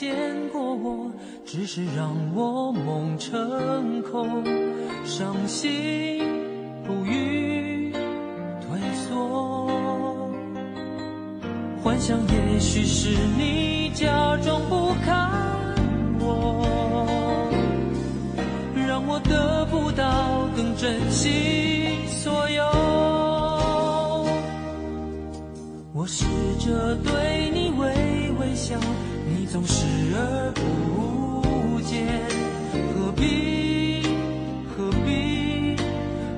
见过我，只是让我梦成空，伤心不语退缩。幻想也许是你假装不看我，让我得不到更珍惜所有。我试着对你微微笑，总视而不见，何必何必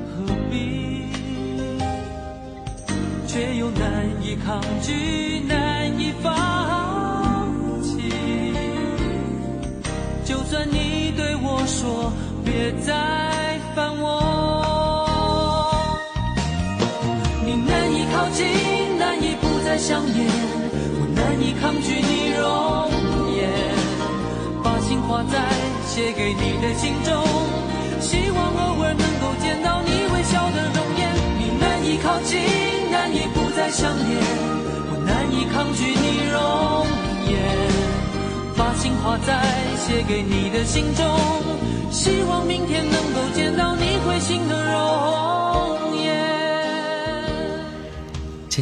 何必，却又难以抗拒，难以放弃。就算你对我说别再烦我，你难以靠近，难以不再想念，我难以抗拒你容，画在写给你的信中，希望偶尔能够见到你微笑的容颜。你难以靠近，难以不再想念，我难以抗拒你容颜。把情画在写给你的信中，希望明天能够见到你会心的容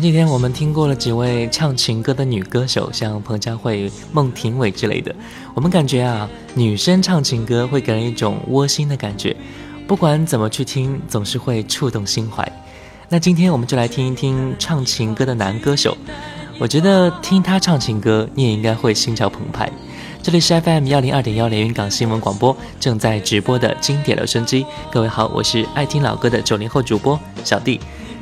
前几天我们听过了几位唱情歌的女歌手，像彭佳慧、孟庭苇之类的。我们感觉啊，女生唱情歌会给人一种窝心的感觉，不管怎么去听，总是会触动心怀。那今天我们就来听一听唱情歌的男歌手。我觉得听他唱情歌，你也应该会心潮澎湃。这里是 FM 幺零二点幺连云港新闻广播正在直播的经典留声机。各位好，我是爱听老歌的九零后主播小弟。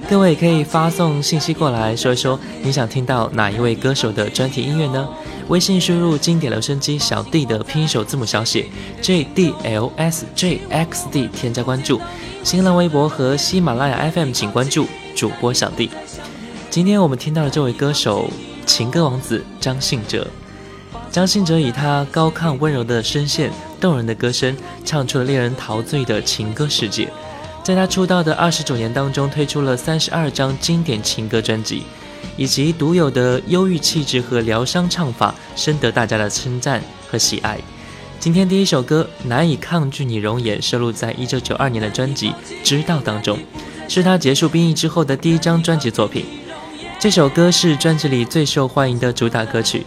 各位可以发送信息过来，说一说你想听到哪一位歌手的专题音乐呢？微信输入“经典留声机小弟”的拼音首字母小写 J D L S J X D，添加关注。新浪微博和喜马拉雅 FM 请关注主播小弟。今天我们听到的这位歌手，情歌王子张信哲。张信哲以他高亢温柔的声线、动人的歌声，唱出了令人陶醉的情歌世界。在他出道的二十九年当中，推出了三十二张经典情歌专辑，以及独有的忧郁气质和疗伤唱法，深得大家的称赞和喜爱。今天第一首歌《难以抗拒你容颜》收录在一九九二年的专辑《知道》当中，是他结束兵役之后的第一张专辑作品。这首歌是专辑里最受欢迎的主打歌曲。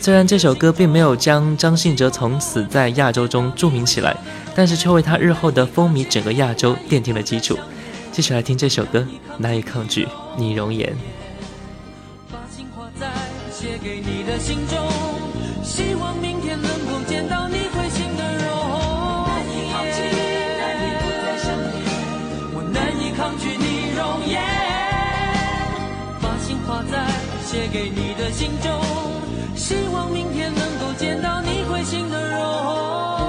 虽然这首歌并没有将张信哲从此在亚洲中著名起来，但是却为他日后的风靡整个亚洲奠定了基础。继续来听这首歌《难以抗拒你容颜》。把情画在写给你的信中，希望明天能够见到你会心的容颜。我难以抗拒你容颜，把情画在写给你的信中，希望明天能够见到你会心的容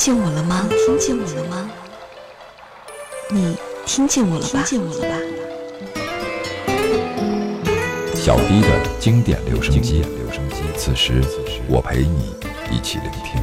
见我了吗？听见我了吗？你听见我了吧？听见我了吧？小 B 的经典留声机，留声机。此时，我陪你一起聆听。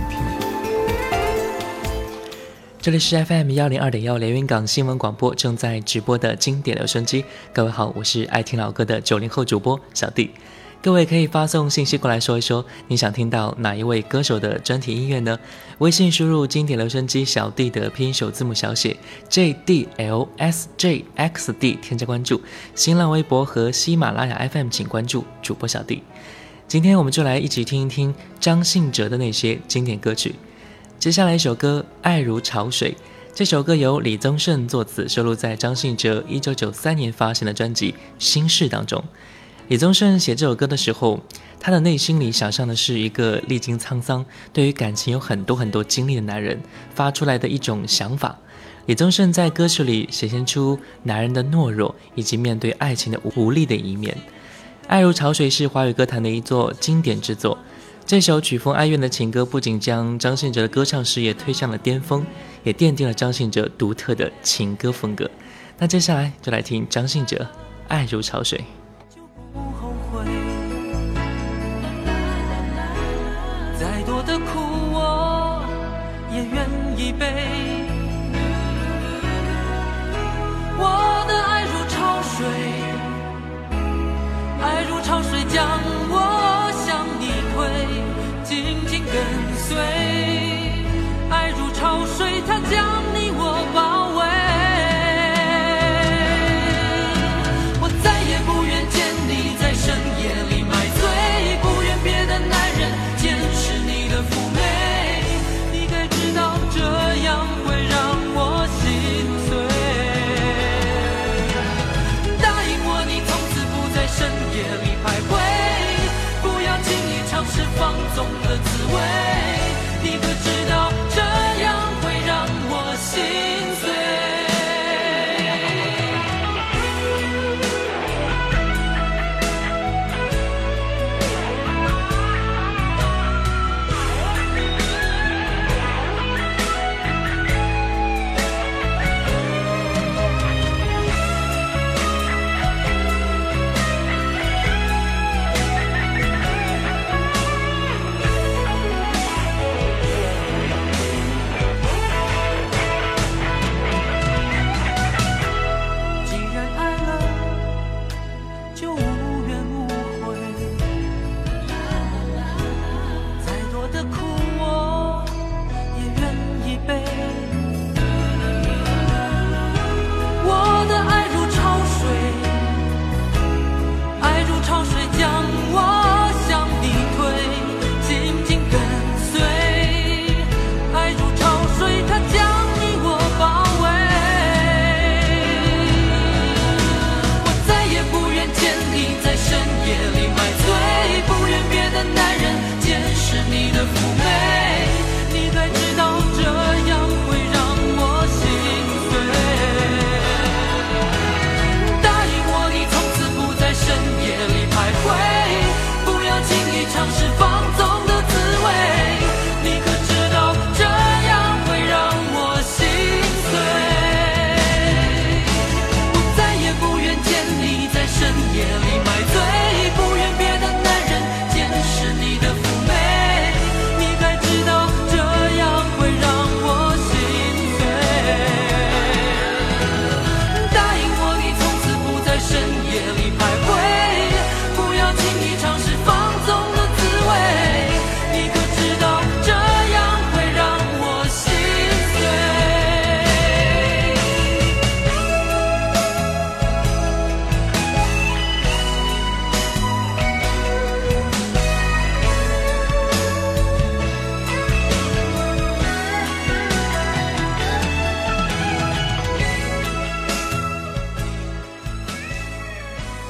这里是 FM 幺零二点幺连云港新闻广播正在直播的经典留声机。各位好，我是爱听老歌的九零后主播小弟。各位可以发送信息过来说一说，你想听到哪一位歌手的专题音乐呢？微信输入经典留声机小弟的拼音首字母小写 J D L S J X D，添加关注。新浪微博和喜马拉雅 FM 请关注主播小弟。今天我们就来一起听一听张信哲的那些经典歌曲。接下来一首歌《爱如潮水》，这首歌由李宗盛作词，收录在张信哲一九九三年发行的专辑《心事》当中。李宗盛写这首歌的时候，他的内心里想象的是一个历经沧桑、对于感情有很多很多经历的男人发出来的一种想法。李宗盛在歌曲里显现出男人的懦弱以及面对爱情的无力的一面。《爱如潮水》是华语歌坛的一座经典之作。这首曲风哀怨的情歌，不仅将张信哲的歌唱事业推向了巅峰，也奠定了张信哲独特的情歌风格。那接下来就来听张信哲《爱如潮水》。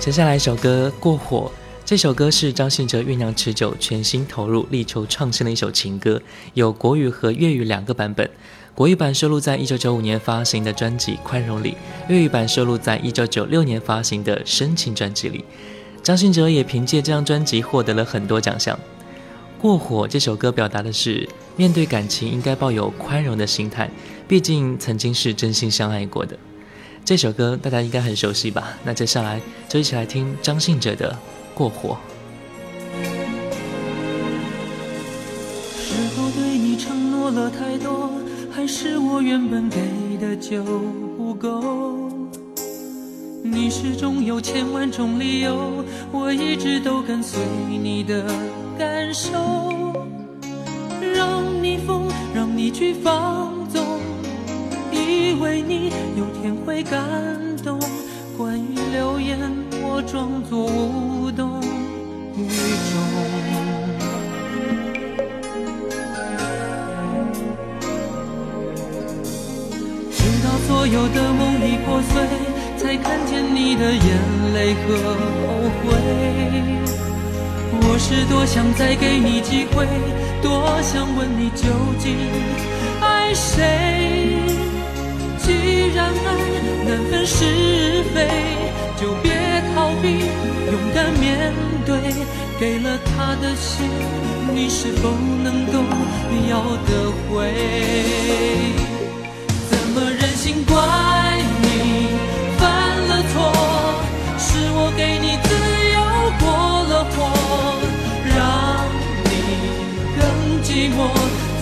接下来一首歌《过火》，这首歌是张信哲酝酿持久、全心投入、力求创新的一首情歌，有国语和粤语两个版本。国语版收录在1995年发行的专辑《宽容》里，粤语版收录在1996年发行的《深情》专辑里。张信哲也凭借这张专辑获得了很多奖项。《过火》这首歌表达的是面对感情应该抱有宽容的心态，毕竟曾经是真心相爱过的。这首歌大家应该很熟悉吧？那接下来就一起来听张信哲的《过火》。是否对你承诺了太多，还是我原本给的就不够？你始终有千万种理由，我一直都跟随你的感受，让你疯，让你去放，为你有天会感动。关于流言，我装作无动于衷。直到所有的梦已破碎，才看见你的眼泪和后悔。我是多想再给你机会，多想问你究竟爱谁。既然爱难分是非，就别逃避，勇敢面对，给了他的心，你是否能够要得回？怎么忍心怪你犯了错？是我给你自由过了火，让你更寂寞，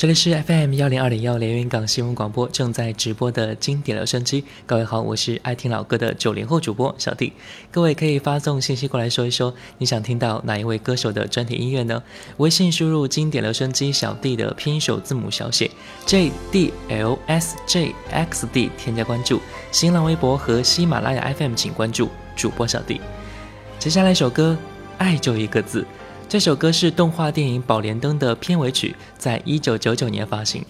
这里是 FM 幺零二零幺连云港新闻广播正在直播的经典留声机。各位好，我是爱听老歌的九零后主播小弟。各位可以发送信息过来说一说，你想听到哪一位歌手的专题音乐呢？微信输入经典留声机小弟的拼音首字母小写 J D L S J X D，添加关注。新浪微博和喜马拉雅 FM 请关注主播小弟。接下来一首歌，爱就一个字。这首歌是动画电影《宝莲灯》的片尾曲，在一九九九年发行。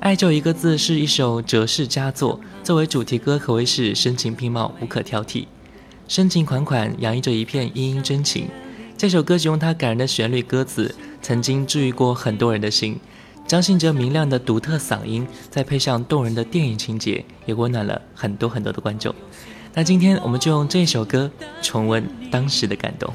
爱就一个字是一首哲式佳作，作为主题歌可谓是声情并茂，无可挑剔。深情款款，洋溢着一片殷殷真情。这首歌曲用它感人的旋律、歌词，曾经治愈过很多人的心。张信哲明亮的独特嗓音，再配上动人的电影情节，也温暖了很多很多的观众。那今天我们就用这首歌重温当时的感动。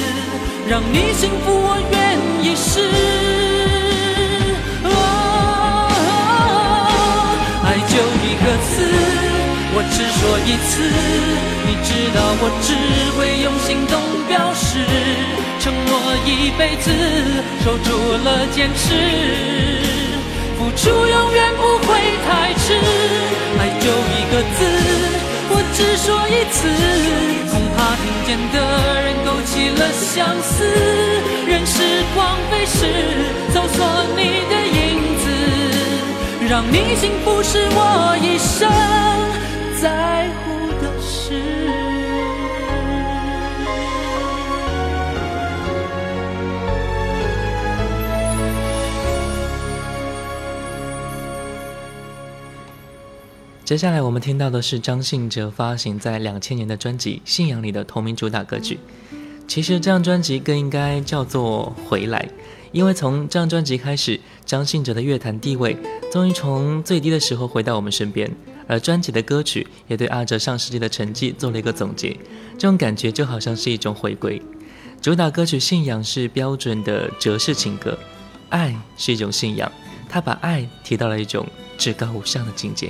让你幸福，我愿意试。哦，爱就一个字。我只说一次，你知道我只会用行动表示，承诺一辈子，守住了坚持，付出永远不会太迟。爱就一个字，我只说一次，恐怕听见的人的相思，任时光飞逝，搜索你的影子，让你幸福是我一生。在乎的事。接下来我们听到的是张信哲发行在两千年的专辑《信仰》里的同名主打歌曲。其实这张专辑更应该叫做《回来》，因为从这张专辑开始，张信哲的乐坛地位终于从最低的时候回到我们身边。而专辑的歌曲也对阿哲上世纪的成绩做了一个总结，这种感觉就好像是一种回归。主打歌曲《信仰》是标准的哲式情歌，爱是一种信仰，他把爱提到了一种至高无上的境界。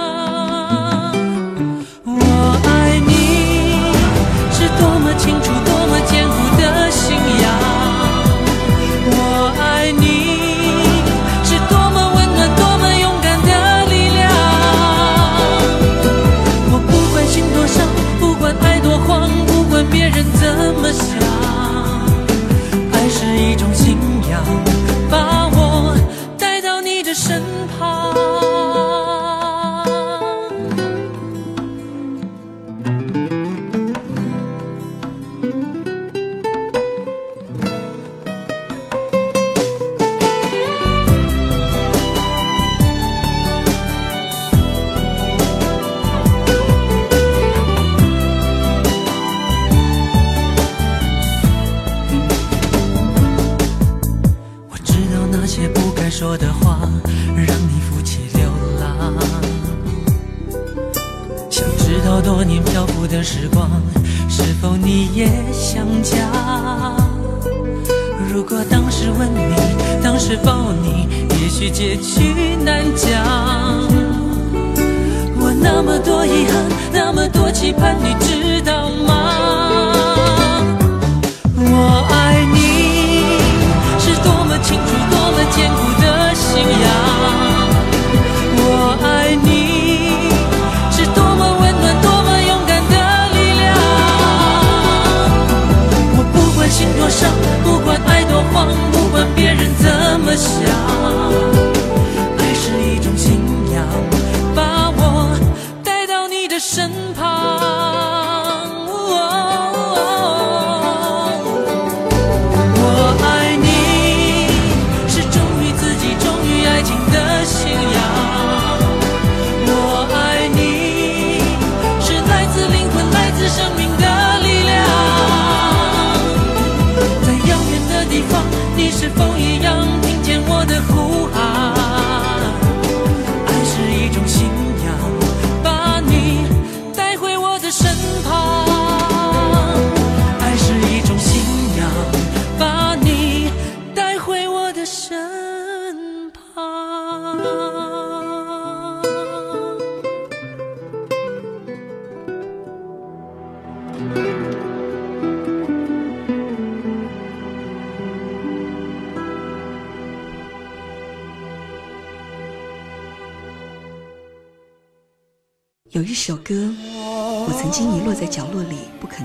一样听见我的呼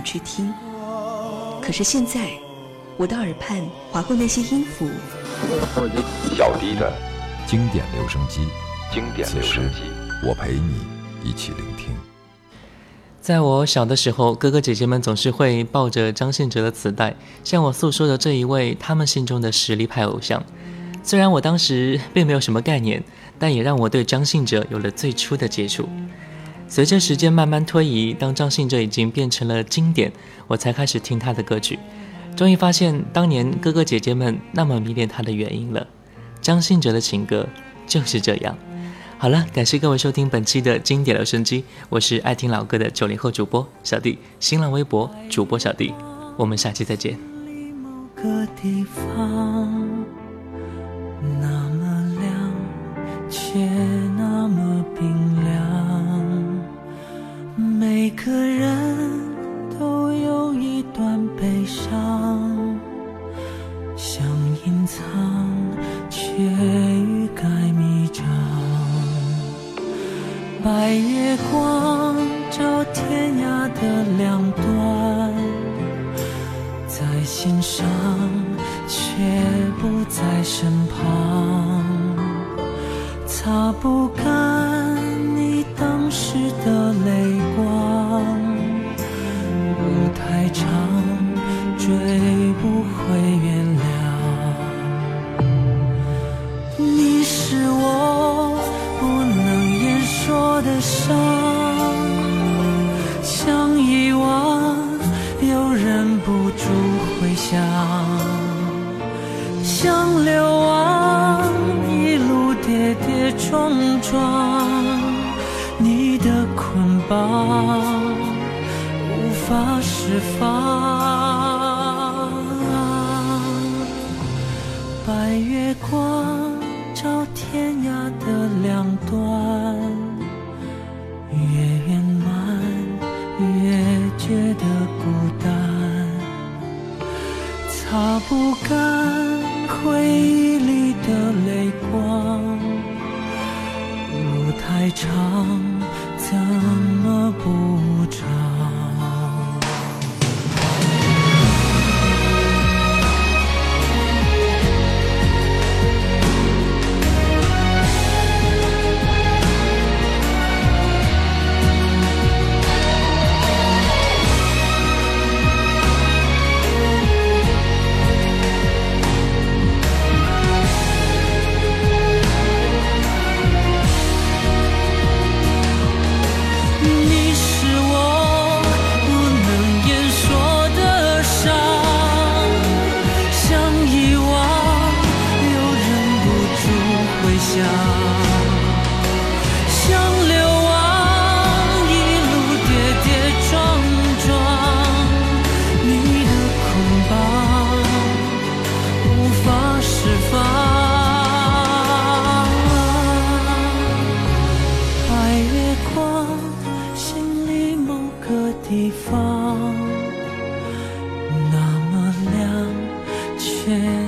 去听，可是现在，我的耳畔划过那些音符，小迪的经典留声机，经典留声机，我陪你一起聆听。在我小的时候，哥哥姐姐们总是会抱着张信哲的磁带，向我诉说着这一位他们心中的实力派偶像。虽然我当时并没有什么概念，但也让我对张信哲有了最初的接触。随着时间慢慢推移，当张信哲已经变成了经典，我才开始听他的歌曲，终于发现当年哥哥姐姐们那么迷恋他的原因了。张信哲的情歌就是这样。好了，感谢各位收听本期的经典留声机，我是爱听老歌的九零后主播小弟，新浪微博主播小弟，我们下期再见。某个地方，那么亮，却那么冰凉。每个人都有一段悲伤，想隐藏，却欲盖弥彰。白月光照天涯的两端，在心上，却不在身旁，擦不干绑无法释放。白月光照天涯的两端，越圆满越觉得孤单，擦不干回忆里的泪光，路太长，却